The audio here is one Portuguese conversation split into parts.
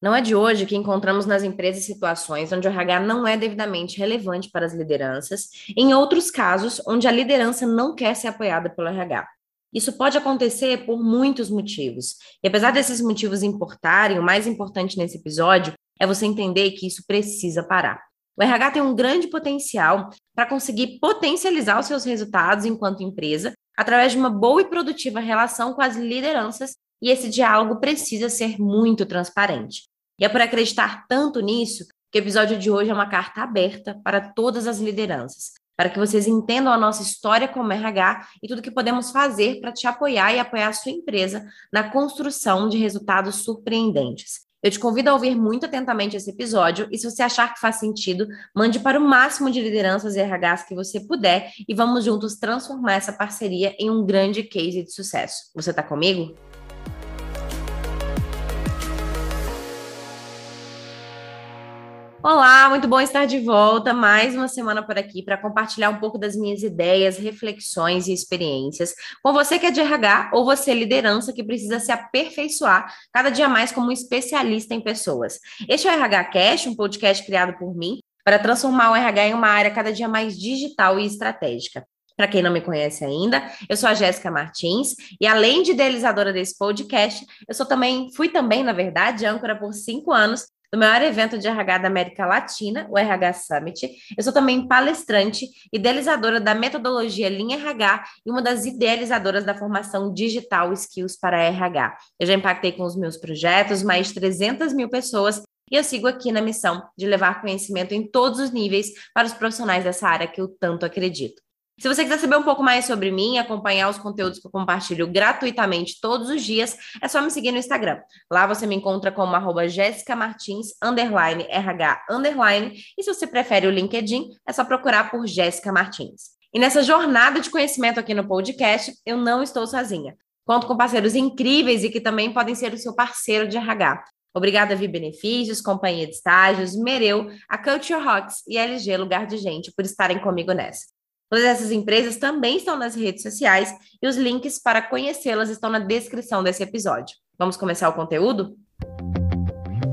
Não é de hoje que encontramos nas empresas situações onde o RH não é devidamente relevante para as lideranças, em outros casos, onde a liderança não quer ser apoiada pelo RH. Isso pode acontecer por muitos motivos. E apesar desses motivos importarem, o mais importante nesse episódio é você entender que isso precisa parar. O RH tem um grande potencial para conseguir potencializar os seus resultados enquanto empresa através de uma boa e produtiva relação com as lideranças e esse diálogo precisa ser muito transparente. E é por acreditar tanto nisso que o episódio de hoje é uma carta aberta para todas as lideranças, para que vocês entendam a nossa história como RH e tudo que podemos fazer para te apoiar e apoiar a sua empresa na construção de resultados surpreendentes. Eu te convido a ouvir muito atentamente esse episódio e se você achar que faz sentido, mande para o máximo de lideranças e RHs que você puder e vamos juntos transformar essa parceria em um grande case de sucesso. Você está comigo? Olá, muito bom estar de volta mais uma semana por aqui para compartilhar um pouco das minhas ideias, reflexões e experiências com você que é de RH ou você liderança que precisa se aperfeiçoar cada dia mais como especialista em pessoas. Este é o RH Cash, um podcast criado por mim para transformar o RH em uma área cada dia mais digital e estratégica. Para quem não me conhece ainda, eu sou a Jéssica Martins e além de idealizadora desse podcast, eu sou também, fui também, na verdade, âncora por cinco anos do maior evento de RH da América Latina, o RH Summit. Eu sou também palestrante, idealizadora da metodologia Linha RH e uma das idealizadoras da formação digital Skills para RH. Eu já impactei com os meus projetos mais de 300 mil pessoas e eu sigo aqui na missão de levar conhecimento em todos os níveis para os profissionais dessa área que eu tanto acredito. Se você quiser saber um pouco mais sobre mim, acompanhar os conteúdos que eu compartilho gratuitamente todos os dias, é só me seguir no Instagram. Lá você me encontra como arroba Martins, underline, RH, underline. E se você prefere o LinkedIn, é só procurar por Jéssica Martins. E nessa jornada de conhecimento aqui no podcast, eu não estou sozinha. Conto com parceiros incríveis e que também podem ser o seu parceiro de RH. Obrigada a Vi Benefícios, Companhia de Estágios, Mereu, a Culture Rocks e LG Lugar de Gente por estarem comigo nessa. Todas essas empresas também estão nas redes sociais e os links para conhecê-las estão na descrição desse episódio. Vamos começar o conteúdo?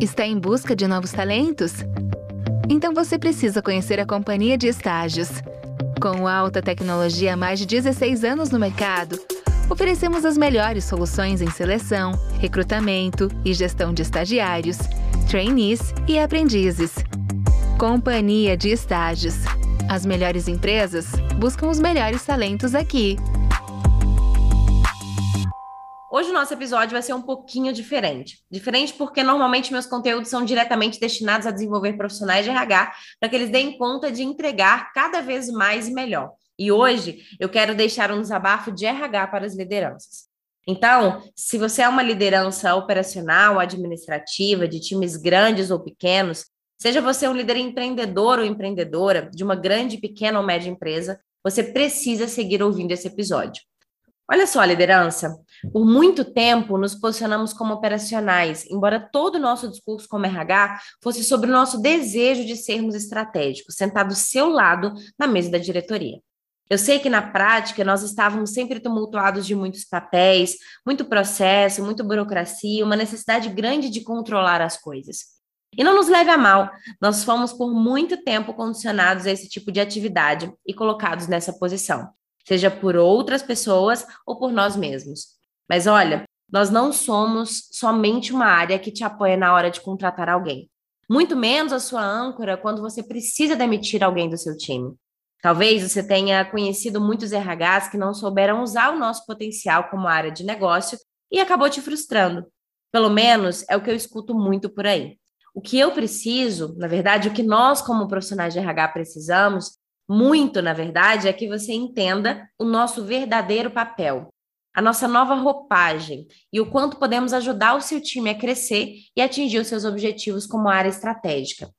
Está em busca de novos talentos? Então você precisa conhecer a Companhia de Estágios. Com alta tecnologia há mais de 16 anos no mercado, oferecemos as melhores soluções em seleção, recrutamento e gestão de estagiários, trainees e aprendizes. Companhia de Estágios as melhores empresas buscam os melhores talentos aqui. Hoje o nosso episódio vai ser um pouquinho diferente. Diferente porque normalmente meus conteúdos são diretamente destinados a desenvolver profissionais de RH para que eles deem conta de entregar cada vez mais e melhor. E hoje eu quero deixar um desabafo de RH para as lideranças. Então, se você é uma liderança operacional, administrativa, de times grandes ou pequenos, Seja você um líder empreendedor ou empreendedora de uma grande, pequena ou média empresa, você precisa seguir ouvindo esse episódio. Olha só, liderança. Por muito tempo nos posicionamos como operacionais, embora todo o nosso discurso como RH fosse sobre o nosso desejo de sermos estratégicos, sentado ao seu lado na mesa da diretoria. Eu sei que na prática nós estávamos sempre tumultuados de muitos papéis, muito processo, muita burocracia, uma necessidade grande de controlar as coisas. E não nos leve a mal, nós fomos por muito tempo condicionados a esse tipo de atividade e colocados nessa posição, seja por outras pessoas ou por nós mesmos. Mas olha, nós não somos somente uma área que te apoia na hora de contratar alguém. Muito menos a sua âncora quando você precisa demitir alguém do seu time. Talvez você tenha conhecido muitos RHs que não souberam usar o nosso potencial como área de negócio e acabou te frustrando. Pelo menos é o que eu escuto muito por aí. O que eu preciso, na verdade, o que nós, como profissionais de RH, precisamos, muito, na verdade, é que você entenda o nosso verdadeiro papel, a nossa nova roupagem e o quanto podemos ajudar o seu time a crescer e atingir os seus objetivos como área estratégica.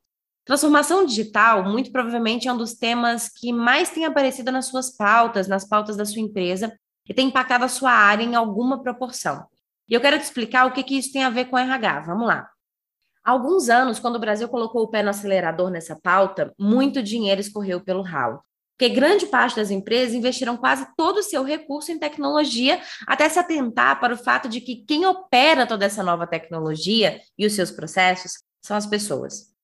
Transformação digital, muito provavelmente, é um dos temas que mais tem aparecido nas suas pautas, nas pautas da sua empresa, e tem impactado a sua área em alguma proporção. E eu quero te explicar o que, que isso tem a ver com RH. Vamos lá. Há alguns anos, quando o Brasil colocou o pé no acelerador nessa pauta, muito dinheiro escorreu pelo ralo. Porque grande parte das empresas investiram quase todo o seu recurso em tecnologia, até se atentar para o fato de que quem opera toda essa nova tecnologia e os seus processos são as pessoas.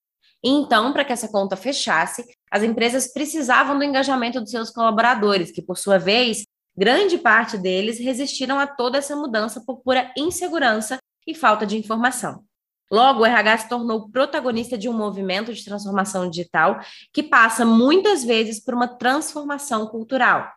Então, para que essa conta fechasse, as empresas precisavam do engajamento dos seus colaboradores, que, por sua vez, grande parte deles resistiram a toda essa mudança por pura insegurança e falta de informação. Logo, o RH se tornou protagonista de um movimento de transformação digital que passa muitas vezes por uma transformação cultural.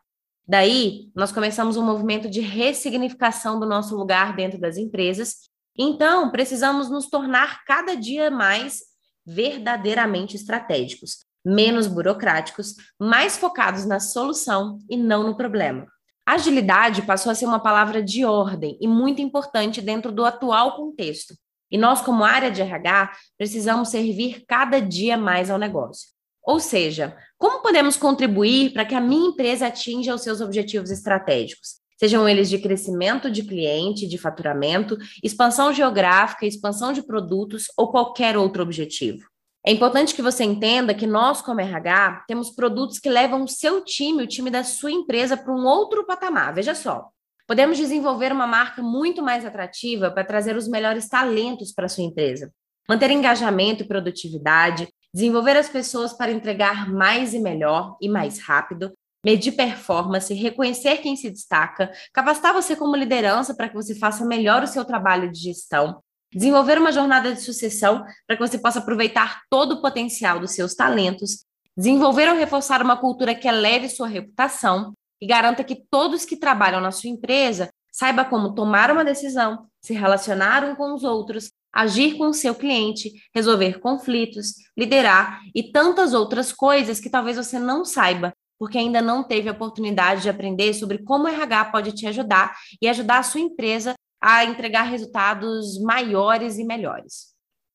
Daí, nós começamos um movimento de ressignificação do nosso lugar dentro das empresas. Então, precisamos nos tornar cada dia mais verdadeiramente estratégicos, menos burocráticos, mais focados na solução e não no problema. Agilidade passou a ser uma palavra de ordem e muito importante dentro do atual contexto. E nós, como área de RH, precisamos servir cada dia mais ao negócio. Ou seja, como podemos contribuir para que a minha empresa atinja os seus objetivos estratégicos? Sejam eles de crescimento de cliente, de faturamento, expansão geográfica, expansão de produtos ou qualquer outro objetivo. É importante que você entenda que nós, como RH, temos produtos que levam o seu time, o time da sua empresa, para um outro patamar. Veja só. Podemos desenvolver uma marca muito mais atrativa para trazer os melhores talentos para sua empresa, manter engajamento e produtividade, desenvolver as pessoas para entregar mais e melhor e mais rápido, medir performance, reconhecer quem se destaca, capacitar você como liderança para que você faça melhor o seu trabalho de gestão, desenvolver uma jornada de sucessão para que você possa aproveitar todo o potencial dos seus talentos, desenvolver ou reforçar uma cultura que eleve sua reputação e garanta que todos que trabalham na sua empresa saiba como tomar uma decisão, se relacionar um com os outros, agir com o seu cliente, resolver conflitos, liderar e tantas outras coisas que talvez você não saiba, porque ainda não teve a oportunidade de aprender sobre como o RH pode te ajudar e ajudar a sua empresa a entregar resultados maiores e melhores.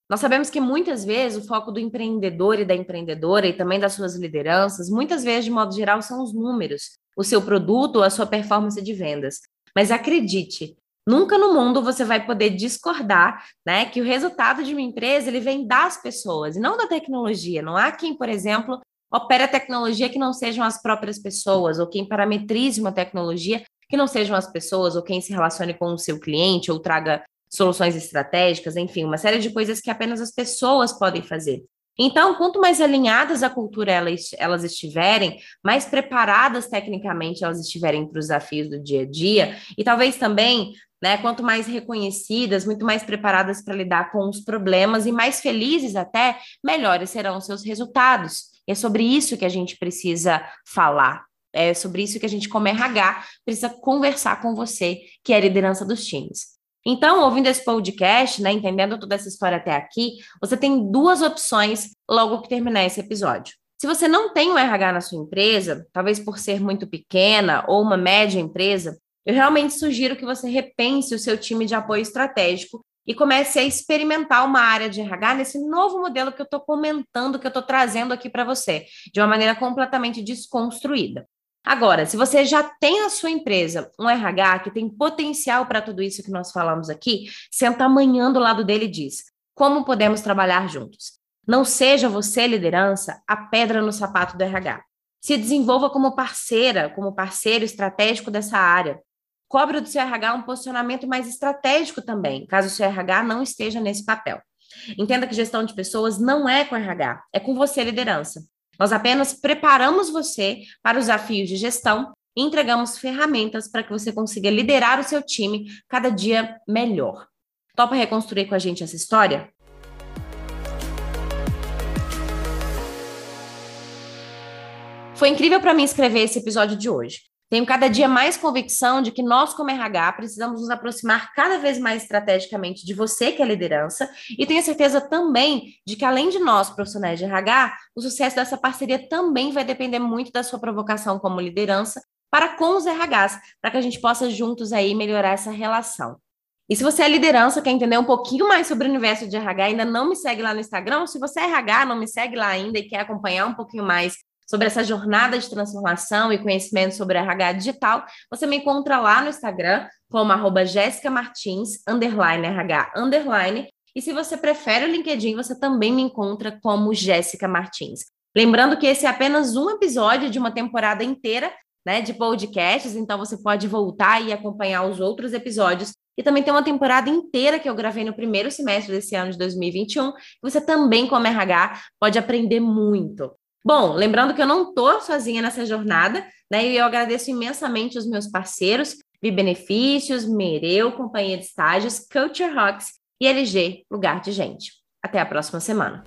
Nós sabemos que muitas vezes o foco do empreendedor e da empreendedora e também das suas lideranças, muitas vezes, de modo geral, são os números, o seu produto ou a sua performance de vendas. Mas acredite, nunca no mundo você vai poder discordar, né, que o resultado de uma empresa ele vem das pessoas e não da tecnologia. Não há quem, por exemplo, opere a tecnologia que não sejam as próprias pessoas ou quem parametrize uma tecnologia que não sejam as pessoas ou quem se relacione com o seu cliente ou traga soluções estratégicas, enfim, uma série de coisas que apenas as pessoas podem fazer. Então, quanto mais alinhadas a cultura elas, elas estiverem, mais preparadas tecnicamente elas estiverem para os desafios do dia a dia, e talvez também, né, quanto mais reconhecidas, muito mais preparadas para lidar com os problemas e mais felizes até, melhores serão os seus resultados. E é sobre isso que a gente precisa falar, é sobre isso que a gente, como RH, precisa conversar com você, que é a liderança dos times. Então, ouvindo esse podcast, né, entendendo toda essa história até aqui, você tem duas opções logo que terminar esse episódio. Se você não tem um RH na sua empresa, talvez por ser muito pequena ou uma média empresa, eu realmente sugiro que você repense o seu time de apoio estratégico e comece a experimentar uma área de RH nesse novo modelo que eu estou comentando, que eu estou trazendo aqui para você, de uma maneira completamente desconstruída. Agora, se você já tem a sua empresa, um RH que tem potencial para tudo isso que nós falamos aqui, senta amanhã do lado dele e diz: como podemos trabalhar juntos? Não seja você, liderança, a pedra no sapato do RH. Se desenvolva como parceira, como parceiro estratégico dessa área. Cobre do seu RH um posicionamento mais estratégico também, caso o seu RH não esteja nesse papel. Entenda que gestão de pessoas não é com RH, é com você, liderança. Nós apenas preparamos você para os desafios de gestão e entregamos ferramentas para que você consiga liderar o seu time cada dia melhor. Topa reconstruir com a gente essa história? Foi incrível para mim escrever esse episódio de hoje. Tenho cada dia mais convicção de que nós, como RH, precisamos nos aproximar cada vez mais estrategicamente de você, que é liderança, e tenho certeza também de que, além de nós, profissionais de RH, o sucesso dessa parceria também vai depender muito da sua provocação como liderança para com os RHs, para que a gente possa juntos aí melhorar essa relação. E se você é liderança, quer entender um pouquinho mais sobre o universo de RH, ainda não me segue lá no Instagram, se você é RH, não me segue lá ainda e quer acompanhar um pouquinho mais sobre essa jornada de transformação e conhecimento sobre RH digital, você me encontra lá no Instagram como arroba Martins, underline RH, underline. E se você prefere o LinkedIn, você também me encontra como Jéssica Martins. Lembrando que esse é apenas um episódio de uma temporada inteira né, de podcasts, então você pode voltar e acompanhar os outros episódios. E também tem uma temporada inteira que eu gravei no primeiro semestre desse ano de 2021, que você também, como RH, pode aprender muito. Bom, lembrando que eu não estou sozinha nessa jornada, né? E eu agradeço imensamente os meus parceiros, Vi Benefícios, Mereu, Companhia de Estágios, Culture Rocks e LG, Lugar de Gente. Até a próxima semana.